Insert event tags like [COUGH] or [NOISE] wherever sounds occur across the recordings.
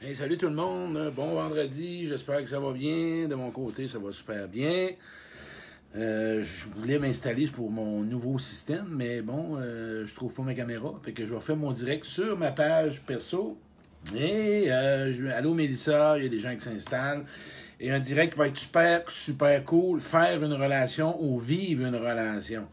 Hey, salut tout le monde, bon vendredi, j'espère que ça va bien. De mon côté, ça va super bien. Euh, je voulais m'installer pour mon nouveau système, mais bon, euh, je trouve pas ma caméra. Fait que je vais faire mon direct sur ma page perso. Et euh, je, allô Mélissa, il y a des gens qui s'installent. Et un direct va être super, super cool. Faire une relation ou vivre une relation.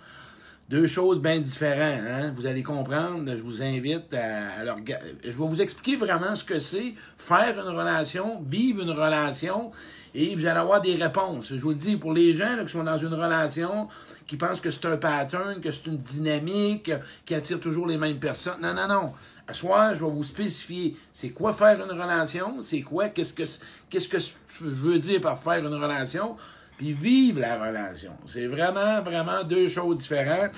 Deux choses bien différentes, hein? Vous allez comprendre. Je vous invite à, à Je vais vous expliquer vraiment ce que c'est faire une relation, vivre une relation, et vous allez avoir des réponses. Je vous le dis, pour les gens qui sont dans une relation, qui pensent que c'est un pattern, que c'est une dynamique, qui attire toujours les mêmes personnes. Non, non, non. À soir, je vais vous spécifier c'est quoi faire une relation, c'est quoi, qu'est-ce que, qu'est-ce que je veux dire par faire une relation, puis vivre la relation. C'est vraiment, vraiment deux choses différentes.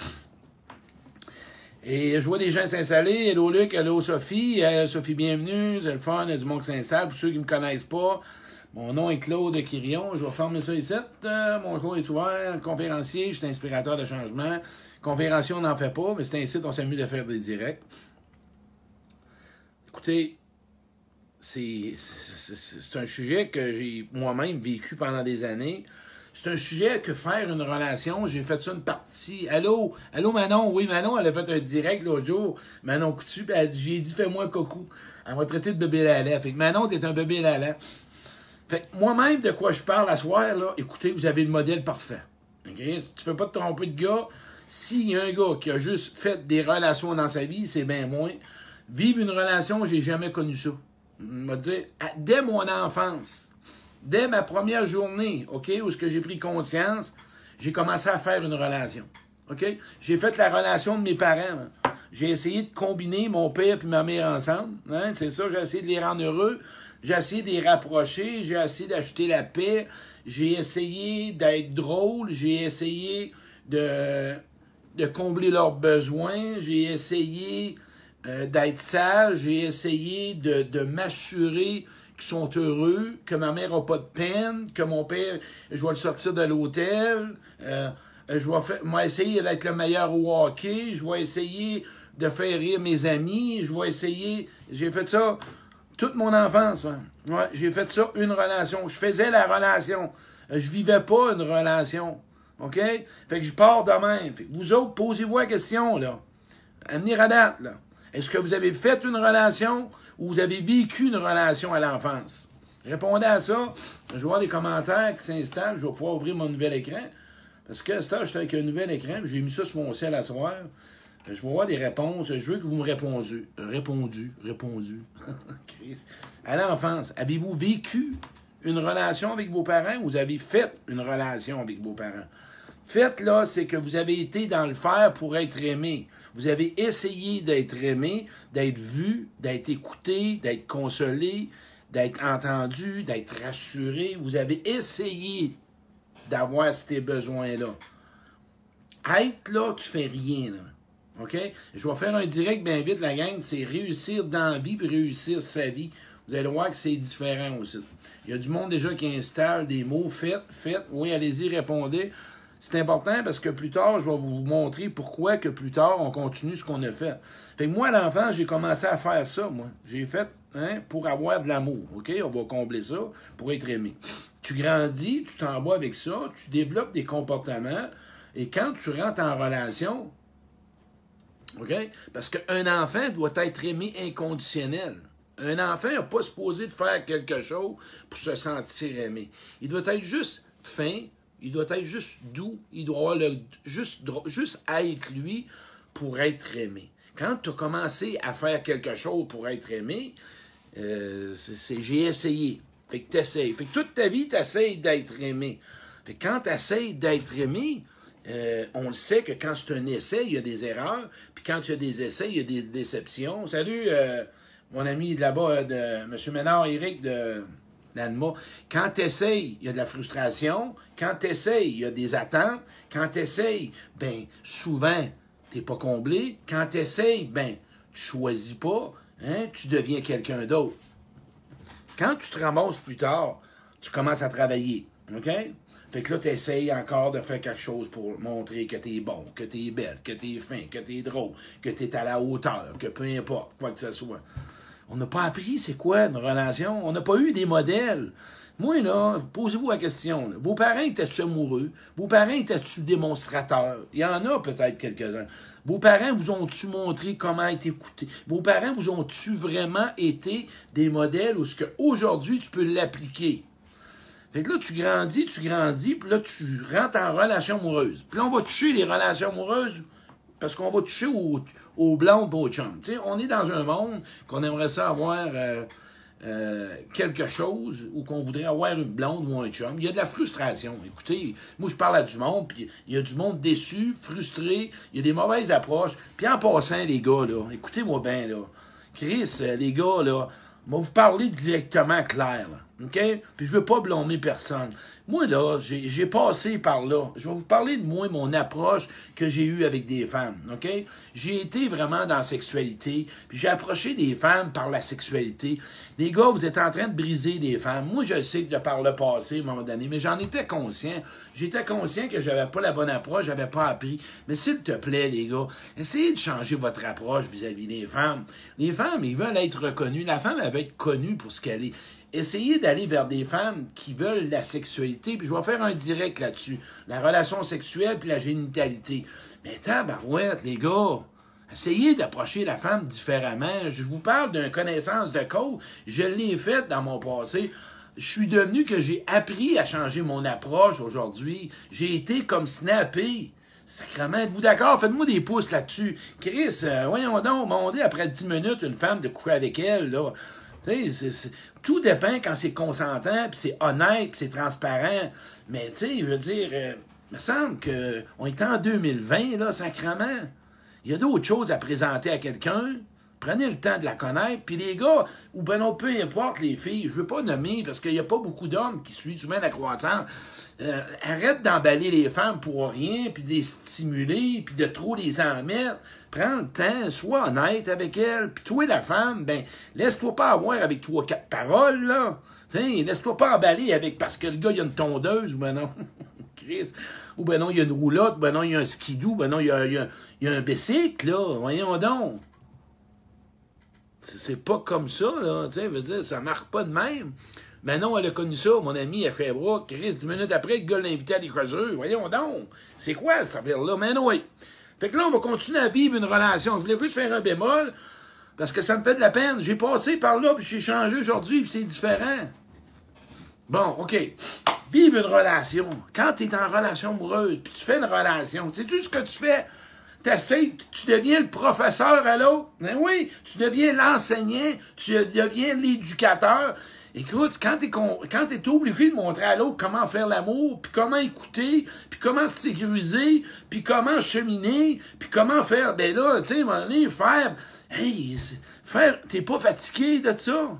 Et je vois des gens s'installer. Hello Luc, hello Sophie. Sophie, bienvenue. C'est le fun, il y a du monde qui s'installe. Pour ceux qui ne me connaissent pas, mon nom est Claude Quirion. Je vais fermer ça ici. Euh, mon jour est ouvert. Conférencier, je suis inspirateur de changement. Conférencier, on n'en fait pas, mais c'est un site, on s'amuse de faire des directs. Écoutez, c'est un sujet que j'ai moi-même vécu pendant des années. C'est un sujet que faire une relation, j'ai fait ça une partie. Allô, allô Manon, oui Manon, elle a fait un direct l'autre jour. Manon Coutu, j'ai dit fais-moi coucou. Elle m'a traité de bébé lala. Fait que Manon, t'es un bébé lala. Fait moi-même, de quoi je parle à soir, là, écoutez, vous avez le modèle parfait. Okay? Tu peux pas te tromper de gars. S'il y a un gars qui a juste fait des relations dans sa vie, c'est bien moins. Vivre une relation, j'ai jamais connu ça. dès mon enfance, dès ma première journée, OK, où j'ai pris conscience, j'ai commencé à faire une relation. J'ai fait la relation de mes parents. J'ai essayé de combiner mon père et ma mère ensemble. Hein? C'est ça, j'ai essayé de les rendre heureux. J'ai essayé de les rapprocher. J'ai essayé d'acheter la paix. J'ai essayé d'être drôle. J'ai essayé de, de combler leurs besoins. J'ai essayé euh, d'être sage. J'ai essayé de m'assurer qui sont heureux, que ma mère n'a pas de peine, que mon père, je vais le sortir de l'hôtel, euh, je vais faire, essayer d'être le meilleur au hockey, je vais essayer de faire rire mes amis, je vais essayer, j'ai fait ça toute mon enfance, ouais, j'ai fait ça une relation, je faisais la relation, je vivais pas une relation, ok? Fait que je pars de même. Vous autres, posez-vous la question, là, venir à date, là. Est-ce que vous avez fait une relation ou vous avez vécu une relation à l'enfance? Répondez à ça. Je vais voir les commentaires qui s'installent. Je vais pouvoir ouvrir mon nouvel écran. Parce que là, j'étais avec un nouvel écran. J'ai mis ça sur mon ciel à soir. Je vais voir des réponses. Je veux que vous me répondiez. Répondu. Répondu. [LAUGHS] à l'enfance, avez-vous vécu une relation avec vos parents ou vous avez fait une relation avec vos parents? Faites, là, c'est que vous avez été dans le faire pour être aimé. Vous avez essayé d'être aimé, d'être vu, d'être écouté, d'être consolé, d'être entendu, d'être rassuré. Vous avez essayé d'avoir ces besoins-là. Être là, tu fais rien. OK? Je vais faire un direct bien vite, la gang. C'est réussir dans la vie et réussir sa vie. Vous allez voir que c'est différent aussi. Il y a du monde déjà qui installe des mots. Faites, faites. Oui, allez-y, répondez. C'est important parce que plus tard, je vais vous montrer pourquoi que plus tard, on continue ce qu'on a fait. Fait que moi, à l'enfance, j'ai commencé à faire ça, moi. J'ai fait hein, pour avoir de l'amour, OK? On va combler ça pour être aimé. Tu grandis, tu t'en vas avec ça, tu développes des comportements, et quand tu rentres en relation, OK? Parce qu'un enfant doit être aimé inconditionnel. Un enfant n'a pas supposé de faire quelque chose pour se sentir aimé. Il doit être juste fin, il doit être juste doux. Il doit avoir juste, juste être lui pour être aimé. Quand tu as commencé à faire quelque chose pour être aimé, euh, c'est j'ai essayé. Fait que tu essaies. Fait que toute ta vie, tu essaies d'être aimé. Fait que quand tu essaies d'être aimé, euh, on le sait que quand c'est un essai, il y a des erreurs. Puis quand tu as des essais, il y a des déceptions. Salut, euh, mon ami là-bas, de M. Ménard, Eric de quand tu essayes, il y a de la frustration. Quand tu essayes, il y a des attentes. Quand tu essayes, ben, souvent, tu pas comblé. Quand tu essayes, ben, tu choisis pas. Hein, tu deviens quelqu'un d'autre. Quand tu te ramasses plus tard, tu commences à travailler. OK? Fait que là, tu essayes encore de faire quelque chose pour montrer que tu es bon, que tu es belle, que tu es fin, que tu es drôle, que tu es à la hauteur, que peu importe, quoi que ce soit. On n'a pas appris c'est quoi une relation. On n'a pas eu des modèles. Moi, là, posez-vous la question. Vos parents étaient-tu amoureux? Vos parents étaient-tu démonstrateurs? Il y en a peut-être quelques-uns. Vos parents vous ont-tu montré comment être écouté? Vos parents vous ont-tu vraiment été des modèles où ce qu'aujourd'hui tu peux l'appliquer? Fait que là, tu grandis, tu grandis, puis là, tu rentres en relation amoureuse. Puis là, on va toucher les relations amoureuses parce qu'on va toucher aux, aux blondes, aux chums. sais, on est dans un monde qu'on aimerait ça avoir... Euh, euh, quelque chose ou qu'on voudrait avoir une blonde ou un chum. Il y a de la frustration. Écoutez, moi je parle à du monde, puis il y a du monde déçu, frustré, il y a des mauvaises approches. Puis en passant, les gars, là, écoutez-moi bien, là. Chris, euh, les gars, là, va vous parler directement clair, là, OK? Puis je veux pas blâmer personne. Moi, là, j'ai passé par là. Je vais vous parler de moi, mon approche que j'ai eue avec des femmes, OK? J'ai été vraiment dans la sexualité, puis j'ai approché des femmes par la sexualité. Les gars, vous êtes en train de briser des femmes. Moi, je sais de par le passé, à un moment donné, mais j'en étais conscient. J'étais conscient que j'avais pas la bonne approche, j'avais pas appris. Mais s'il te plaît, les gars, essayez de changer votre approche vis-à-vis -vis des femmes. Les femmes, ils veulent être reconnues. La femme, elle veut être connue pour ce qu'elle est essayez d'aller vers des femmes qui veulent la sexualité, puis je vais faire un direct là-dessus. La relation sexuelle puis la génitalité. Mais tabarouette, les gars, essayez d'approcher la femme différemment. Je vous parle d'une connaissance de cause. Je l'ai faite dans mon passé. Je suis devenu que j'ai appris à changer mon approche aujourd'hui. J'ai été comme snappé. Sacrement, êtes-vous d'accord? Faites-moi des pouces là-dessus. Chris, euh, voyons donc, dit après 10 minutes, une femme de coucher avec elle, là. Tout dépend quand c'est consentant, puis c'est honnête, puis c'est transparent. Mais, tu sais, je veux dire, euh, il me semble qu'on est en 2020, là, sacrement. Il y a d'autres choses à présenter à quelqu'un. Prenez le temps de la connaître. Puis les gars, ou ben non, peu importe les filles, je veux pas nommer parce qu'il n'y a pas beaucoup d'hommes qui suivent souvent la croissance. Euh, arrête d'emballer les femmes pour rien, puis de les stimuler, puis de trop les en mettre. Prends le temps, sois honnête avec elles. Puis toi, la femme, ben, laisse-toi pas avoir avec trois, quatre paroles, là. Laisse-toi pas emballer avec parce que le gars, il a une tondeuse, ou ben non. [LAUGHS] Chris. Ou ben non, il y a une roulotte, ben non, il y a un skidoo, ben non, il y a, y a, y a un bicycle, là. Voyons donc. C'est pas comme ça, là. Tu sais, veut dire, ça marque pas de même. Manon, elle a connu ça, mon ami à Sherbrooke. Chris, dix minutes après, le gars l'a invité à des. Voyons donc. C'est quoi cette affaire-là? Manon, oui. Fait que là, on va continuer à vivre une relation. Je voulais juste faire un bémol, parce que ça me fait de la peine. J'ai passé par là, puis j'ai changé aujourd'hui, puis c'est différent. Bon, OK. Vive une relation. Quand tu es en relation amoureuse, puis tu fais une relation, sais-tu ce que tu fais? Tu deviens le professeur à l'autre. Ben oui, tu deviens l'enseignant, tu deviens l'éducateur. Écoute, quand tu es, obligé de montrer à l'autre comment faire l'amour, puis comment écouter, puis comment se sécuriser, puis comment cheminer, puis comment faire, ben là, tu sais, faire, hey, faire, t'es pas fatigué de ça?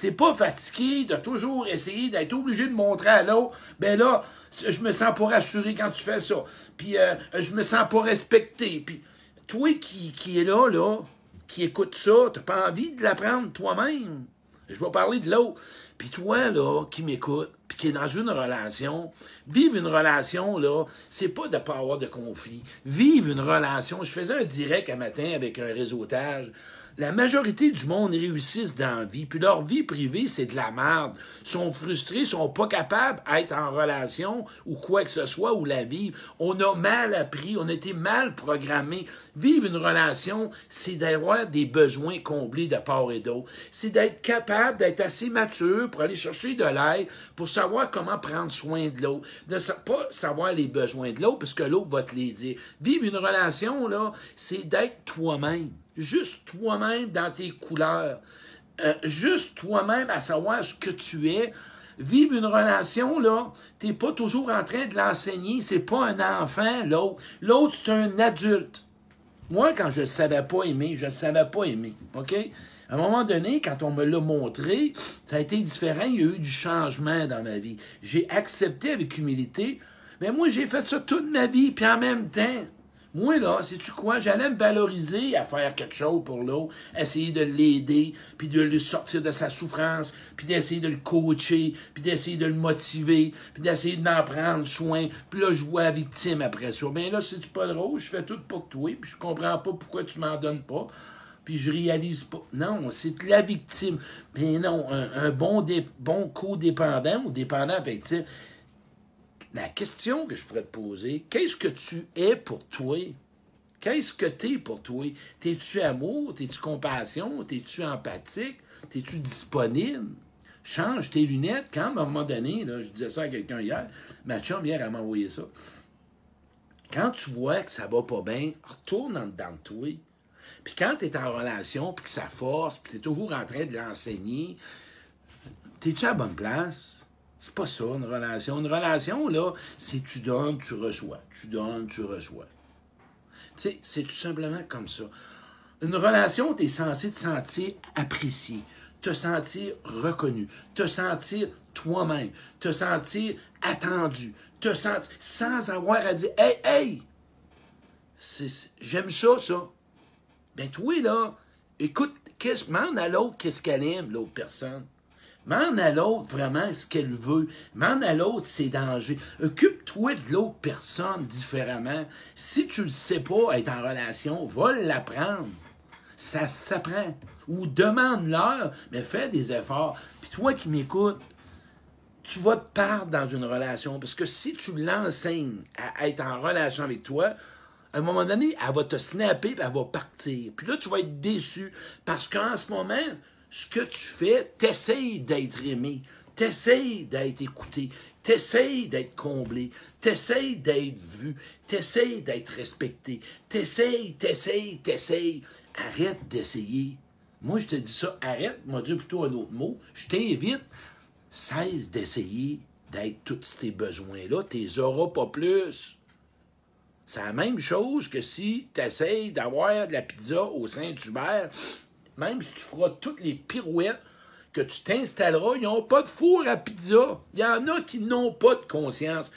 T'es pas fatigué de toujours essayer d'être obligé de montrer à l'autre, ben là, je me sens pas rassuré quand tu fais ça. Puis euh, je me sens pas respecté. Puis toi qui, qui est là, là, qui écoute ça, t'as pas envie de l'apprendre toi-même. Je vais parler de l'autre. Puis toi, là, qui m'écoute, puis qui est dans une relation, vivre une relation, là, c'est pas de pas avoir de conflit. Vivre une relation. Je faisais un direct un matin avec un réseautage la majorité du monde réussissent dans la vie, puis leur vie privée, c'est de la merde. Ils sont frustrés, sont pas capables d'être en relation ou quoi que ce soit, ou la vivre. On a mal appris, on a été mal programmé. Vivre une relation, c'est d'avoir des besoins comblés de part et d'autre. C'est d'être capable d'être assez mature pour aller chercher de l'aide, pour savoir comment prendre soin de l'autre. Ne pas savoir les besoins de l'autre, parce que l'autre va te les dire. Vivre une relation, là, c'est d'être toi-même juste toi-même dans tes couleurs, euh, juste toi-même à savoir ce que tu es. Vivre une relation, là, t'es pas toujours en train de l'enseigner, c'est pas un enfant, l'autre. L'autre, c'est un adulte. Moi, quand je ne savais pas aimer, je ne savais pas aimer, OK? À un moment donné, quand on me l'a montré, ça a été différent, il y a eu du changement dans ma vie. J'ai accepté avec humilité, mais moi, j'ai fait ça toute ma vie, puis en même temps, moi, là, sais-tu quoi? J'allais me valoriser à faire quelque chose pour l'autre, essayer de l'aider, puis de le sortir de sa souffrance, puis d'essayer de le coacher, puis d'essayer de le motiver, puis d'essayer d'en prendre soin. Puis là, je vois la victime après ça. Ben là, c'est pas drôle, je fais tout pour toi, puis je comprends pas pourquoi tu m'en donnes pas. puis je réalise pas. Non, c'est la victime. Mais non, un, bon, dé, bon codépendant ou dépendant affectif, la question que je pourrais te poser, qu'est-ce que tu es pour toi? Qu'est-ce que tu es pour toi? T'es-tu amour? T'es-tu compassion? T'es-tu empathique? T'es-tu disponible? Change tes lunettes. Quand, à un moment donné, je disais ça à quelqu'un hier, ma chum hier, elle m'a envoyé ça. Quand tu vois que ça va pas bien, retourne en dedans de toi. Puis quand tu es en relation, puis que ça force, puis tu es toujours en train de l'enseigner, t'es-tu à la bonne place? C'est pas ça, une relation. Une relation, là, c'est tu donnes, tu reçois. Tu donnes, tu reçois. Tu sais, c'est tout simplement comme ça. Une relation, tu es censé te sentir apprécié, te sentir reconnu, te sentir toi-même, te sentir attendu, te sentir sans avoir à dire Hey, hey! J'aime ça, ça. Ben, toi, là, écoute, qu'est-ce, demande à l'autre qu'est-ce qu'elle aime, l'autre personne. Demande à l'autre vraiment ce qu'elle veut. Demande à l'autre ses dangers. Occupe-toi de l'autre personne différemment. Si tu le sais pas être en relation, va l'apprendre. Ça s'apprend. Ou demande-leur, mais fais des efforts. Puis toi qui m'écoutes, tu vas te perdre dans une relation. Parce que si tu l'enseignes à être en relation avec toi, à un moment donné, elle va te snapper et elle va partir. Puis là, tu vas être déçu parce qu'en ce moment, ce que tu fais, t'essayes d'être aimé, t'essayes d'être écouté, t'essayes d'être comblé, t'essayes d'être vu, t'essayes d'être respecté, t'essayes, t'essayes, t'essayes. Arrête d'essayer. Moi, je te dis ça, arrête, moi, dire plutôt un autre mot. Je t'invite, cesse d'essayer d'être tous tes besoins-là, t'es auras pas plus. C'est la même chose que si tu essayes d'avoir de la pizza au Saint-Hubert, même si tu feras toutes les pirouettes que tu t'installeras, ils n'ont pas de four à pizza. Il y en a qui n'ont pas de conscience.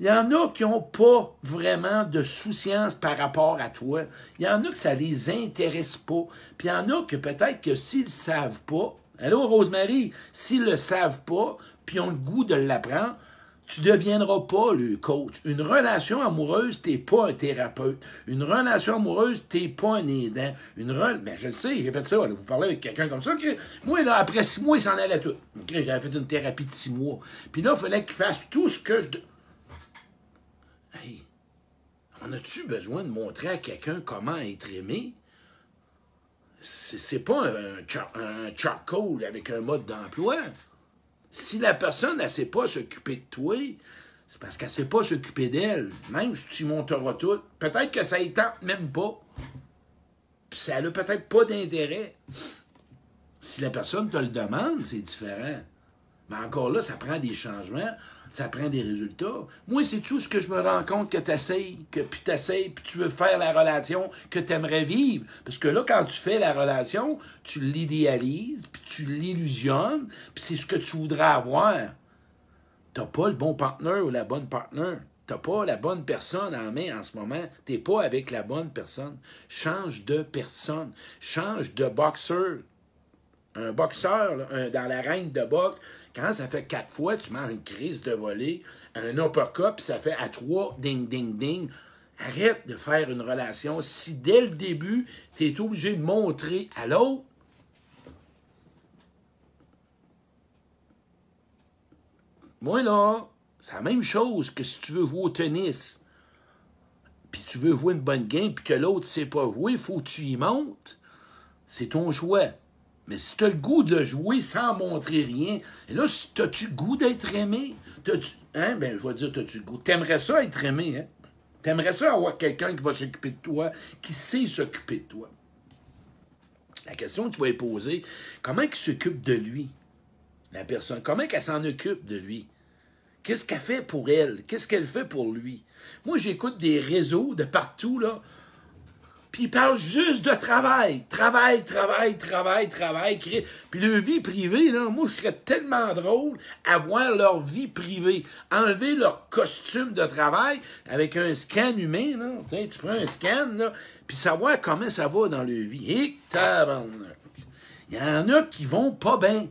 Il y en a qui n'ont pas vraiment de souciance par rapport à toi. Il y en a que ça les intéresse pas. Puis il y en a que peut-être que s'ils ne savent pas, allô Rosemary, s'ils ne le savent pas, puis ont le goût de l'apprendre, tu deviendras pas le coach. Une relation amoureuse, t'es pas un thérapeute. Une relation amoureuse, t'es pas un aidant. Une re... Ben, je le sais, j'ai fait ça. Vous parlez avec quelqu'un comme ça. Moi, là, après six mois, il s'en allait tout. J'avais fait une thérapie de six mois. Puis là, il fallait qu'il fasse tout ce que je... Hey, on a-tu besoin de montrer à quelqu'un comment être aimé? C'est pas un, un charcoal avec un mode d'emploi. Si la personne, ne sait pas s'occuper de toi, c'est parce qu'elle ne sait pas s'occuper d'elle. Même si tu monteras tout, peut-être que ça ne tente même pas. Ça n'a peut-être pas d'intérêt. Si la personne te le demande, c'est différent. Mais encore là, ça prend des changements ça prend des résultats. Moi, c'est tout ce que je me rends compte que tu essayes, que puis tu essayes, puis tu veux faire la relation que tu aimerais vivre. Parce que là, quand tu fais la relation, tu l'idéalises, puis tu l'illusionnes, puis c'est ce que tu voudrais avoir. T'as pas le bon partenaire ou la bonne partenaire. T'as pas la bonne personne en main en ce moment. T'es pas avec la bonne personne. Change de personne. Change de boxeur. Un boxeur, dans la reine de boxe, quand ça fait quatre fois, tu manges une crise de volée, un uppercut, puis ça fait à trois, ding, ding, ding. Arrête de faire une relation. Si dès le début, tu es obligé de montrer à l'autre, moi là, c'est la même chose que si tu veux jouer au tennis, puis tu veux jouer une bonne game, puis que l'autre ne sait pas jouer, il faut que tu y montes. C'est ton choix. Mais si tu as le goût de jouer sans montrer rien, et là, as-tu le goût d'être aimé? Hein? Ben, je vais dire, as-tu le goût? T'aimerais ça être aimé, hein? T'aimerais ça avoir quelqu'un qui va s'occuper de toi, qui sait s'occuper de toi? La question que tu vas lui poser, comment il s'occupe de lui, la personne? Comment qu'elle s'en occupe de lui? Qu'est-ce qu'elle fait pour elle? Qu'est-ce qu'elle fait pour lui? Moi, j'écoute des réseaux de partout, là puis ils parlent juste de travail. Travail, travail, travail, travail. Puis leur vie privée, là, moi, je serais tellement drôle à voir leur vie privée. Enlever leur costume de travail avec un scan humain, là. Tu, prends un scan, là, puis savoir comment ça va dans leur vie. Et Il y en a qui vont pas bien.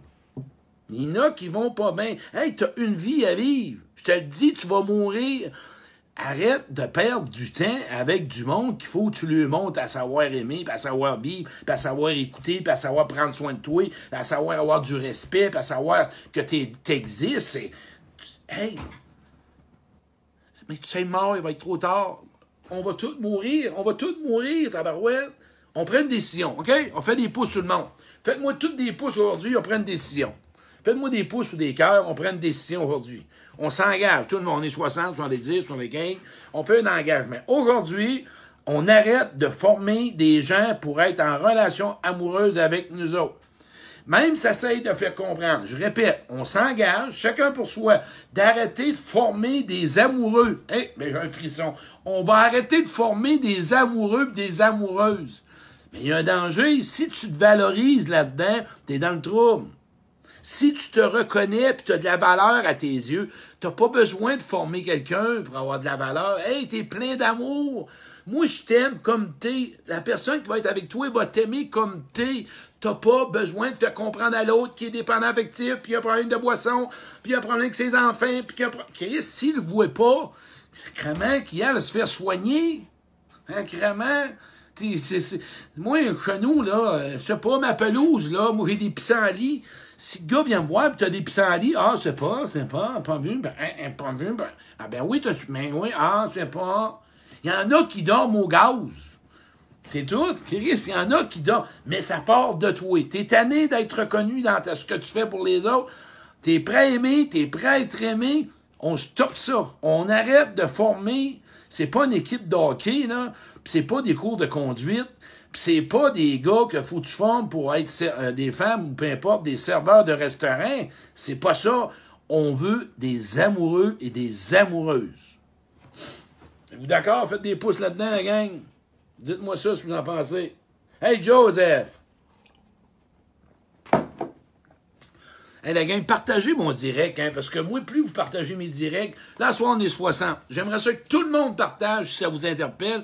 Il y en a qui vont pas bien. Hey, t'as une vie à vivre. Je te le dis, tu vas mourir arrête de perdre du temps avec du monde qu'il faut que tu lui montres à savoir aimer, à savoir vivre, puis à savoir écouter, puis à savoir prendre soin de toi, puis à savoir avoir du respect, à savoir que tu existes. Hey! Mais tu sais, mort, il va être trop tard. On va tous mourir. On va tous mourir, tabarouette. On prend une décision, OK? On fait des pouces, tout le monde. Faites-moi toutes des pouces aujourd'hui, on prend une décision. Faites-moi des pouces ou des cœurs, on prend une décision aujourd'hui. On s'engage. Tout le monde, on est 60, 70, 75. On fait un engagement. Aujourd'hui, on arrête de former des gens pour être en relation amoureuse avec nous autres. Même si ça essaye de faire comprendre, je répète, on s'engage, chacun pour soi, d'arrêter de former des amoureux. Eh, mais j'ai un frisson. On va arrêter de former des amoureux et des amoureuses. Mais il y a un danger. Si tu te valorises là-dedans, tu es dans le trouble. Si tu te reconnais et tu as de la valeur à tes yeux, tu n'as pas besoin de former quelqu'un pour avoir de la valeur. Hey, tu es plein d'amour. Moi, je t'aime comme t'es. La personne qui va être avec toi va t'aimer comme t'es. T'as pas besoin de faire comprendre à l'autre qui est dépendant affectif, puis il a un problème de boisson, puis il a problème avec ses enfants, puis qu'il a Chris, s'il le voit pas, c'est qu'il a à se faire soigner. Hein, crament. Moi, chez nous, là, je sais pas, ma pelouse, là, moi, j'ai des pissenlits. Si le gars vient me voir, tu as des pissenlits, ah, c'est pas, c'est pas, pas vu, ben, hein, hein, pas vu, ben, ah, ben oui, tu mais oui, ah, c'est pas. Il y en a qui dorment au gaz. C'est tout. Il y en a qui dorment. Mais ça part de toi. T'es tanné d'être reconnu dans ce que tu fais pour les autres. T'es prêt à aimer, t'es prêt à être aimé. On stoppe ça. On arrête de former. C'est pas une équipe de hockey, là. c'est pas des cours de conduite c'est pas des gars que faut que tu pour être euh, des femmes ou peu importe, des serveurs de restaurants. C'est pas ça. On veut des amoureux et des amoureuses. Êtes-vous d'accord? Faites des pouces là-dedans, la gang. Dites-moi ça si vous en pensez. Hey, Joseph! Hey, la gang, partagez mon direct, hein, parce que moi, plus vous partagez mes directs, là, soit on est 60. J'aimerais ça que tout le monde partage si ça vous interpelle.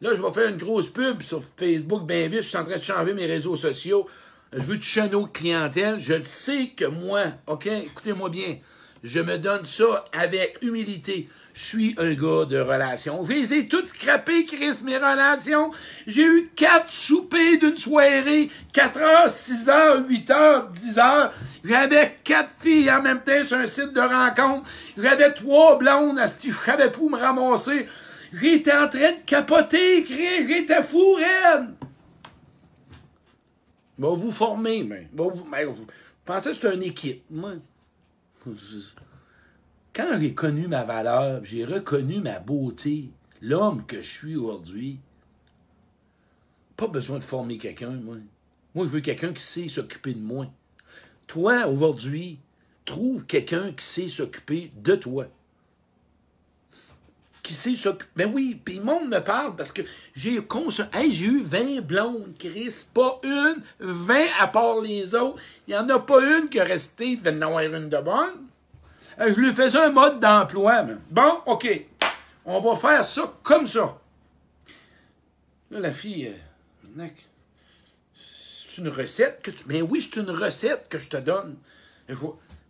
Là, je vais faire une grosse pub sur Facebook bien vite. Je suis en train de changer mes réseaux sociaux. Je veux toucher un autre clientèle. Je le sais que moi, OK, écoutez-moi bien, je me donne ça avec humilité. Je suis un gars de relations. Je les ai toutes scrappées, Chris, mes relations. J'ai eu quatre soupers d'une soirée, 4 heures, 6 heures, 8 heures, 10 heures. J'avais quatre filles en même temps sur un site de rencontre. J'avais trois blondes, je savais pas me ramasser. J'étais en train de capoter, j'étais fou, Ren. Va vous former, mais. Va vous, mais pensez que c'est une équipe. Moi, quand j'ai connu ma valeur, j'ai reconnu ma beauté, l'homme que je suis aujourd'hui, pas besoin de former quelqu'un, moi. Moi, je veux quelqu'un qui sait s'occuper de moi. Toi, aujourd'hui, trouve quelqu'un qui sait s'occuper de toi qui Mais oui, puis le monde me parle parce que j'ai hey, j'ai eu 20 blondes, Chris. Pas une, 20 à part les autres. Il n'y en a pas une qui est restée, il devait en avoir une de bonne. Je lui faisais un mode d'emploi. Bon, OK. On va faire ça comme ça. Là, la fille, euh, c'est une recette que tu. Mais oui, c'est une recette que je te donne.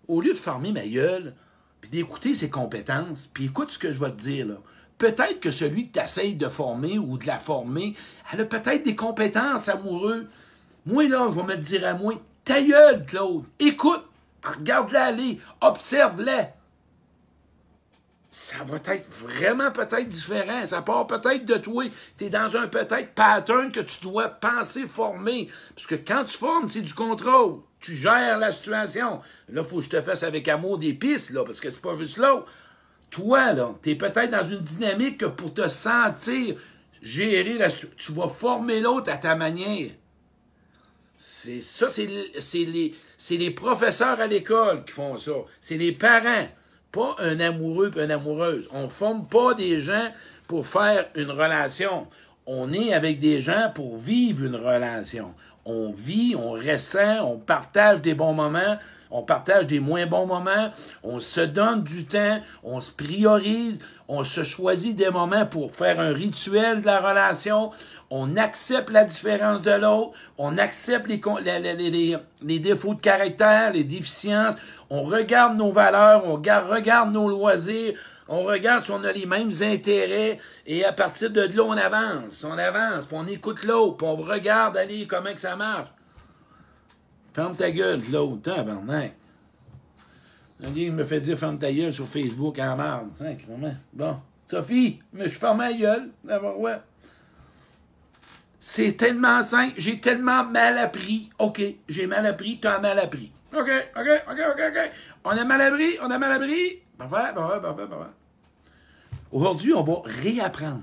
Au lieu de farmer ma gueule, puis d'écouter ses compétences, puis écoute ce que je vais te dire, là. Peut-être que celui que tu de former ou de la former, elle a peut-être des compétences amoureuses. Moi, là, je vais me dire à moi, ta gueule, Claude, écoute, regarde-la aller, observe-la. Ça va être vraiment peut-être différent. Ça part peut-être de toi. Tu es dans un peut-être pattern que tu dois penser former. Parce que quand tu formes, c'est du contrôle. Tu gères la situation. Là, il faut que je te fasse avec amour des pistes, là, parce que c'est pas juste là. Toi, là, tu es peut-être dans une dynamique que pour te sentir gérer la tu vas former l'autre à ta manière. C'est ça, c'est les, les professeurs à l'école qui font ça. C'est les parents, pas un amoureux une amoureuse. On ne forme pas des gens pour faire une relation. On est avec des gens pour vivre une relation. On vit, on ressent, on partage des bons moments, on partage des moins bons moments, on se donne du temps, on se priorise, on se choisit des moments pour faire un rituel de la relation, on accepte la différence de l'autre, on accepte les, les, défauts de caractère, les déficiences, on regarde nos valeurs, on regarde, nos loisirs, On regarde si on a les mêmes intérêts et à partir de là, on avance. On avance, puis on écoute l'autre, puis on regarde aller comment que ça marche. Ferme ta gueule, l'autre. Tabarnak. Gars me fait dire ferme ta gueule sur Facebook en marde. Bon. Sophie, mais je ferme ma gueule. Ouais. C'est tellement simple. J'ai tellement mal appris. OK, j'ai mal appris, t'as mal appris. OK, OK, OK, OK, OK. On a mal appris, on a mal appris. Parfait, parfait, parfait, parfait. Aujourd'hui, on va réapprendre.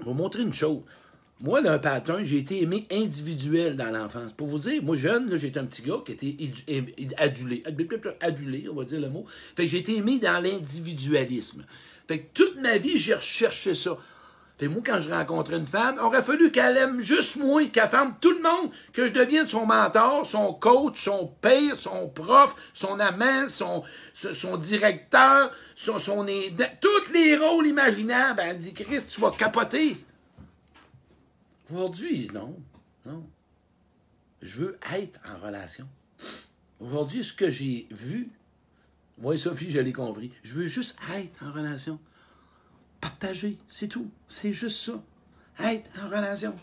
On va montrer une chose. Moi, un pattern, j'ai été aimé individuel dans l'enfance. Pour vous dire, moi, jeune, j'étais un petit gars qui était adulé. Adulé, on va dire le mot. Fait que j'ai été aimé dans l'individualisme. Fait que toute ma vie, j'ai recherché ça. Fait moi, quand je rencontrais une femme, aurait fallu qu'elle aime juste moi, qu'elle ferme tout le monde, que je devienne son mentor, son coach, son père, son prof, son amant, son, directeur, son, son tous les rôles imaginables. Elle dit, Christ, tu vas capoter. Aujourd'hui, non, non. Je veux être en relation. Aujourd'hui, ce que j'ai vu, moi et Sophie, je l'ai compris, je veux juste être en relation. Partager, c'est tout. C'est juste ça. Être en relation.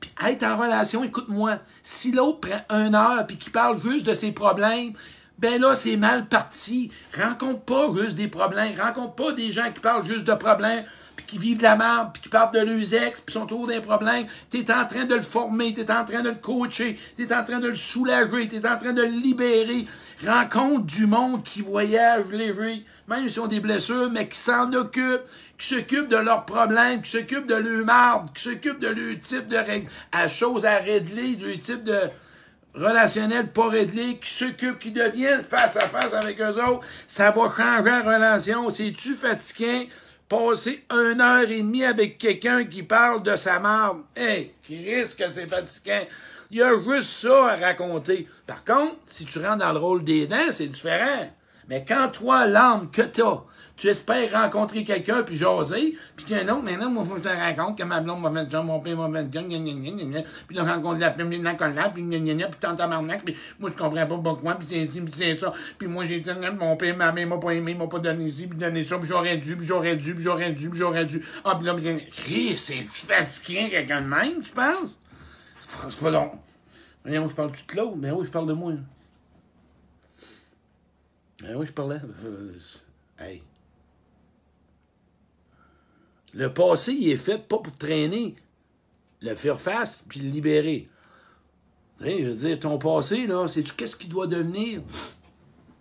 Puis être en relation, écoute-moi, si l'autre prend une heure puis qu'il parle juste de ses problèmes, ben là, c'est mal parti. Rencontre pas juste des problèmes. Rencontre pas des gens qui parlent juste de problèmes qui vivent de la merde, puis qui partent de leurs ex, puis sont autour d'un problème, tu es en train de le former, tu es en train de le coacher, tu es en train de le soulager, tu es en train de le libérer. Rencontre du monde qui voyage léger, même s'ils ont des blessures, mais qui s'en occupent, qui s'occupent de leurs problèmes, qui s'occupent de leur marde, qui s'occupent de leur type de règles, à choses à régler, leur type de relationnel pas réglé, qui s'occupent, qui deviennent face à face avec eux autres, ça va changer la relation. C'est-tu fatiguant? Passer une heure et demie avec quelqu'un qui parle de sa marde, hey, qui risque que c'est. Il y a juste ça à raconter. Par contre, si tu rentres dans le rôle des dents, c'est différent. Mais quand toi, l'âme que t'as, tu espères rencontrer quelqu'un puis jaser, puis qu'un autre, maintenant, moi, faut que je te raconte que ma blonde va faire mon père va faire ça, puis là, rencontre la plume la colère, puis gna gna gna, puis tante marnac, puis moi, je comprends pas pourquoi, puis c'est ici, puis c'est ça, puis moi, j'ai dit, mon père, ma mère m'a pas aimé, m'a pas donné ici, puis donné ça, puis j'aurais dû, puis j'aurais dû, puis j'aurais dû, puis j'aurais dû. Ah, puis là, puis c'est-tu fatigué quelqu'un de même, tu penses? C'est pas long. Je parle de Claude, mais oui, je parle de moi. Ben oui, je parlais. Euh, hey. Le passé, il est fait pas pour traîner, le faire face, puis le libérer. je veux dire, ton passé, là, sais-tu qu'est-ce qu'il doit devenir?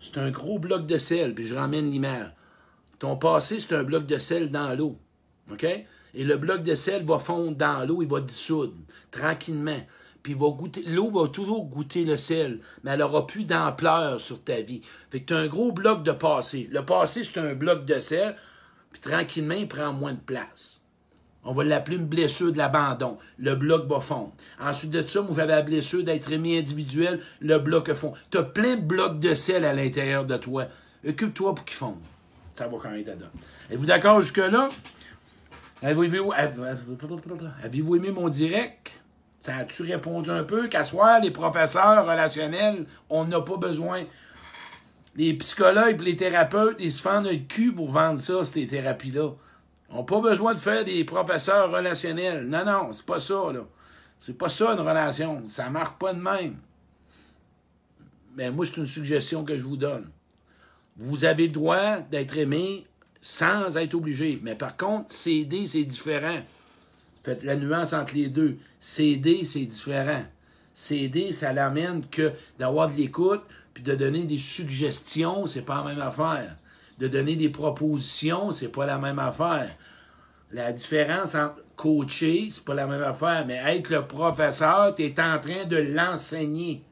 C'est un gros bloc de sel, puis je ramène l'image. Ton passé, c'est un bloc de sel dans l'eau. OK? Et le bloc de sel va fondre dans l'eau, il va dissoudre tranquillement puis va goûter, l'eau va toujours goûter le sel, mais elle n'aura plus d'ampleur sur ta vie. Fait que tu as un gros bloc de passé. Le passé, c'est un bloc de sel, puis tranquillement, il prend moins de place. On va l'appeler une blessure de l'abandon. Le bloc va fondre. Ensuite de ça, vous j'avais la blessure d'être aimé individuel, le bloc fond. Tu as plein de blocs de sel à l'intérieur de toi. Occupe-toi pour qu'ils fondent. Ça va quand même donne. Êtes-vous d'accord jusque-là? Avez-vous aimé mon direct? Ça a-tu répondu un peu qu'à soi, les professeurs relationnels, on n'a pas besoin. Les psychologues les thérapeutes, ils se fendent le cul pour vendre ça, ces thérapies-là. On n'a pas besoin de faire des professeurs relationnels. Non, non, c'est pas ça, là. C'est pas ça une relation. Ça marche pas de même. Mais moi, c'est une suggestion que je vous donne. Vous avez le droit d'être aimé sans être obligé. Mais par contre, céder, c'est différent. Faites la nuance entre les deux. Céder, c'est différent. Céder, ça l'amène que d'avoir de l'écoute, puis de donner des suggestions, c'est pas la même affaire. De donner des propositions, c'est pas la même affaire. La différence entre coacher, c'est pas la même affaire, mais être le professeur, tu es en train de l'enseigner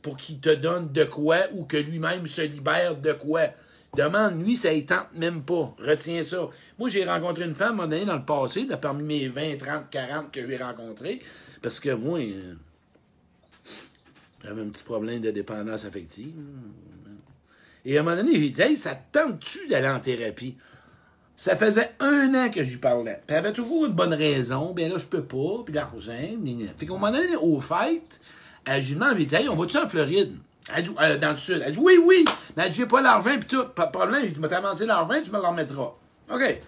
pour qu'il te donne de quoi ou que lui-même se libère de quoi. Demande-lui, ça ne tente même pas. Retiens ça. Moi, j'ai rencontré une femme, donné, dans le passé, parmi mes 20, 30, 40 que j'ai rencontrés, parce que moi, euh, j'avais un petit problème de dépendance affective. Et à un moment donné, j'ai dit, ça tente-tu d'aller en thérapie? Ça faisait un an que j'y parlais. Puis elle avait toujours une bonne raison. Bien là, je peux pas. Puis l'argent. Fait qu'à un moment donné, au fait, j'ai demandé, hey, on va-tu en Floride? Elle dit, euh, dans le sud. Elle dit, oui, oui. Mais elle dit, j'ai pas l'argent, puis tout. Pas de problème, je vais t'avancer l'argent, tu me le remettras. OK.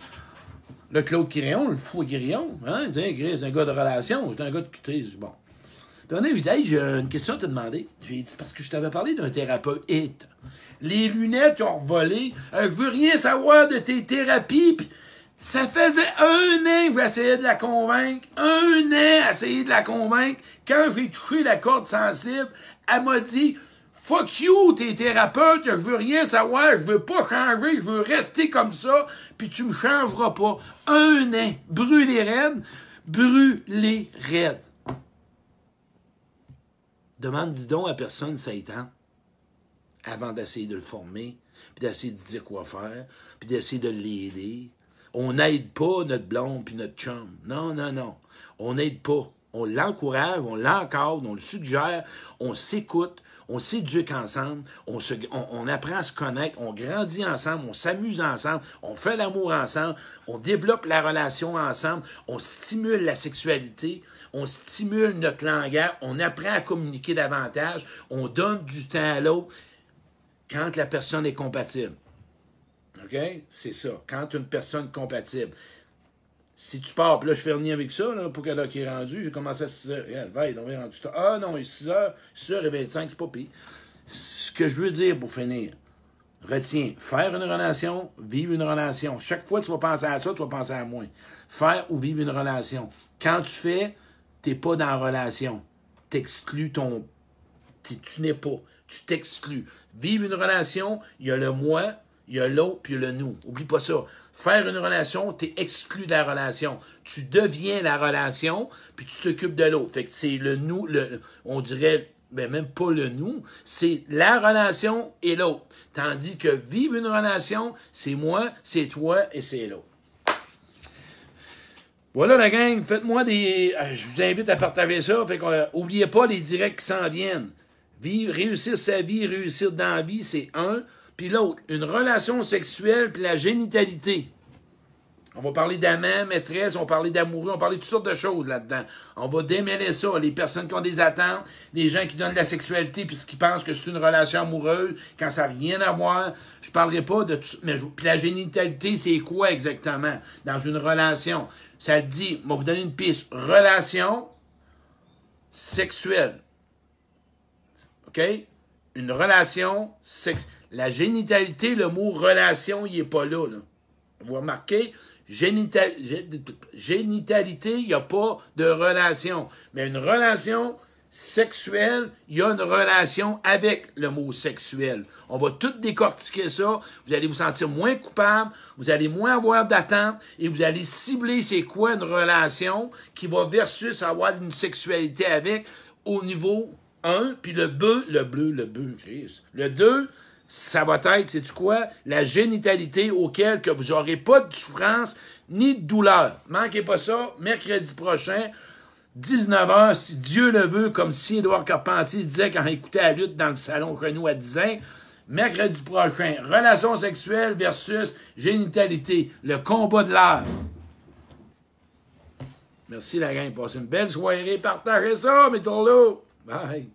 Le Claude Quirion, le fou Quirion, hein, il dit, c'est un gars de relation, c'est un gars de cutise. Dit, hey, j'ai une question à te demander. J'ai dit, parce que je t'avais parlé d'un thérapeute. Les lunettes ont volé. Euh, je veux rien savoir de tes thérapies. Ça faisait un an que j'essayais de la convaincre. Un an essayer de la convaincre. Quand j'ai touché la corde sensible, elle m'a dit, Fuck you, t'es thérapeute, je veux rien savoir, je veux pas changer, je veux rester comme ça, puis tu me changeras pas. Un an, brûler raide, brûler raide. Demande, dis donc à personne, Satan, avant d'essayer de le former, puis d'essayer de dire quoi faire, puis d'essayer de l'aider. On n'aide pas notre blonde puis notre chum. Non, non, non. On n'aide pas. On l'encourage, on l'encadre, on le suggère, on s'écoute, on s'éduque ensemble, on, apprend à se connaître, on grandit ensemble, on s'amuse ensemble, on fait l'amour ensemble, on développe la relation ensemble, on stimule la sexualité, on stimule notre langage, on apprend à communiquer davantage, on donne du temps à l'autre quand la personne est compatible. OK? C'est ça. Quand une personne est compatible. Si tu pars, puis là, je rien avec ça, là, pour qu'elle qui est rendu, j'ai commencé à 6 h Regarde, veille, on est rendu Ah non, il est 6 h 6 h et 25, c'est pas pire. Ce que je veux dire pour finir, retiens, faire une relation, vivre une relation. Chaque fois que tu vas penser à ça, tu vas penser à moins. Faire ou vivre une relation. Quand tu fais, t'es pas dans la relation. T'exclus ton. Tu n'es pas. Tu t'exclus. Vivre une relation, il y a le moi, il y a l'autre, puis il y a le nous. Oublie pas ça. Faire une relation, tu es exclu de la relation. Tu deviens la relation, puis tu t'occupes de l'autre. Fait que c'est le nous, on dirait, ben même pas le nous, c'est la relation et l'autre. Tandis que vivre une relation, c'est moi, c'est toi et c'est l'autre. Voilà la gang, faites-moi des. Euh, je vous invite à partager ça. Fait oubliez pas les directs qui s'en viennent. Vivre, réussir sa vie, réussir dans la vie, c'est un l'autre, une relation sexuelle, puis la génitalité. On va parler d'amant, maîtresse, on va parler d'amoureux, on va parler de toutes sortes de choses là-dedans. On va démêler ça. Les personnes qui ont des attentes, les gens qui donnent de la sexualité puis qui pensent que c'est une relation amoureuse, quand ça n'a rien à voir. Je parlerai pas de tout mais Puis la génitalité, c'est quoi exactement dans une relation? Ça le dit, on va vous donner une piste. Relation sexuelle. OK? Une relation sexuelle. La génitalité, le mot relation, il n'est pas là, Vous remarquez, génitalité, il n'y a pas de relation. Mais une relation sexuelle, il y a une relation avec le mot sexuel. On va tout décortiquer ça. Vous allez vous sentir moins coupable, vous allez moins avoir d'attente et vous allez cibler c'est quoi une relation qui va versus avoir une sexualité avec au niveau 1, puis le bleu, le bleu, le bleu, Chris. Le 2, ça va être, c'est quoi? La génitalité auquel que vous n'aurez pas de souffrance ni de douleur. Manquez pas ça, mercredi prochain, 19h, si Dieu le veut, comme si Édouard Carpentier disait quand il écoutait la lutte dans le salon Renault à 10 ans. Mercredi prochain, relations sexuelles versus génitalité, le combat de l'art. Merci la gang, passez une belle soirée, partagez ça, mes. Bye.